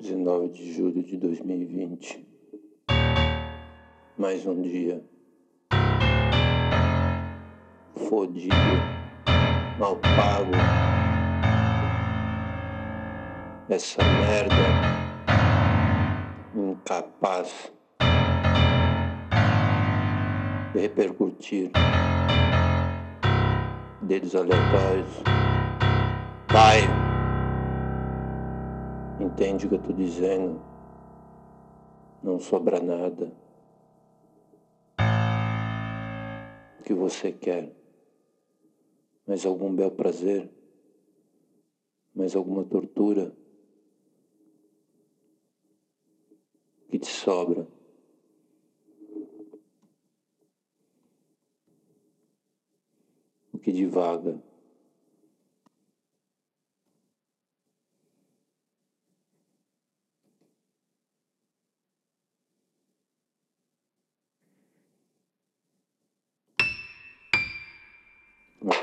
19 de julho de 2020. Mais um dia. Fodido. Mal pago. Essa merda. Incapaz de repercutir. Dedos aleatórios. Vai! Entende o que eu estou dizendo? Não sobra nada. O que você quer? Mais algum bel prazer? Mais alguma tortura? O que te sobra? O que divaga?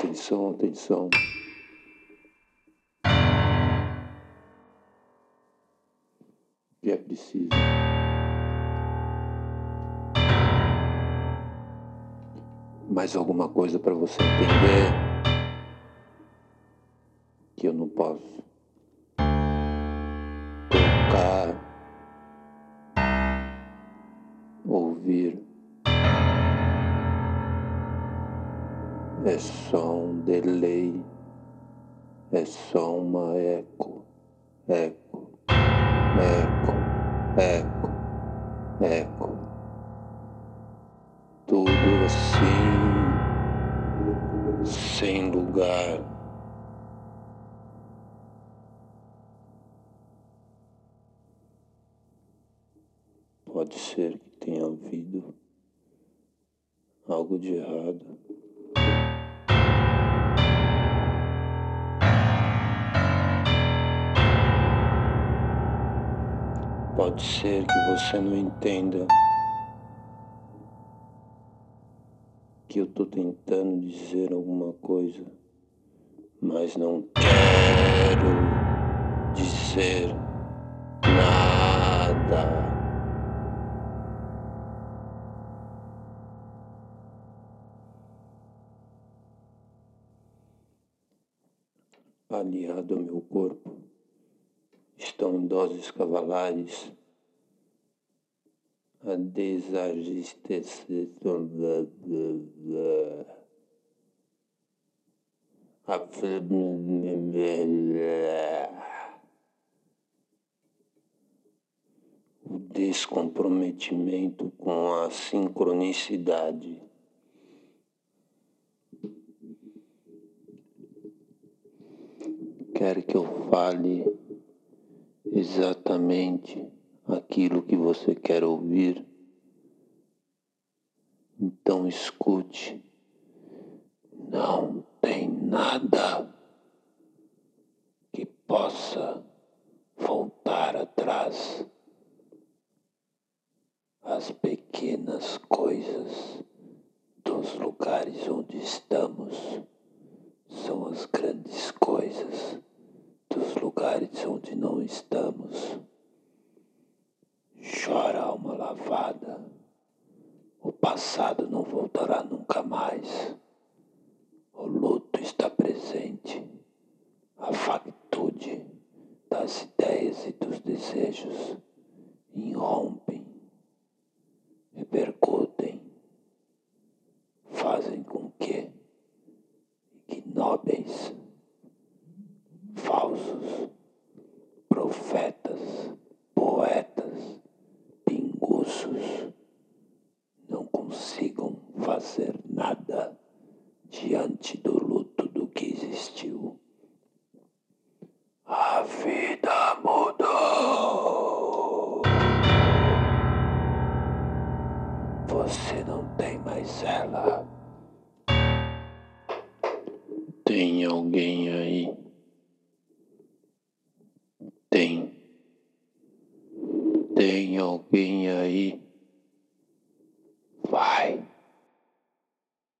Atenção, atenção. O que é preciso? Mais alguma coisa para você entender que eu não posso tocar, ouvir. É só um delay, é só uma eco, eco, eco, eco, eco. Tudo assim, sem lugar. Pode ser que tenha havido algo de errado. Pode ser que você não entenda que eu estou tentando dizer alguma coisa, mas não quero dizer nada. aliado ao meu corpo estão em doses cavalares a desagistecer a o descomprometimento com a sincronicidade. Quer que eu fale exatamente aquilo que você quer ouvir, então escute. Não tem nada que possa voltar atrás. As pequenas coisas dos lugares onde estamos são as grandes coisas dos lugares onde não estamos. Passado não voltará nunca mais. O luto está presente, a factude das ideias e dos desejos irrompem, existiu. A vida mudou. Você não tem mais ela. Tem alguém aí tem. Tem alguém aí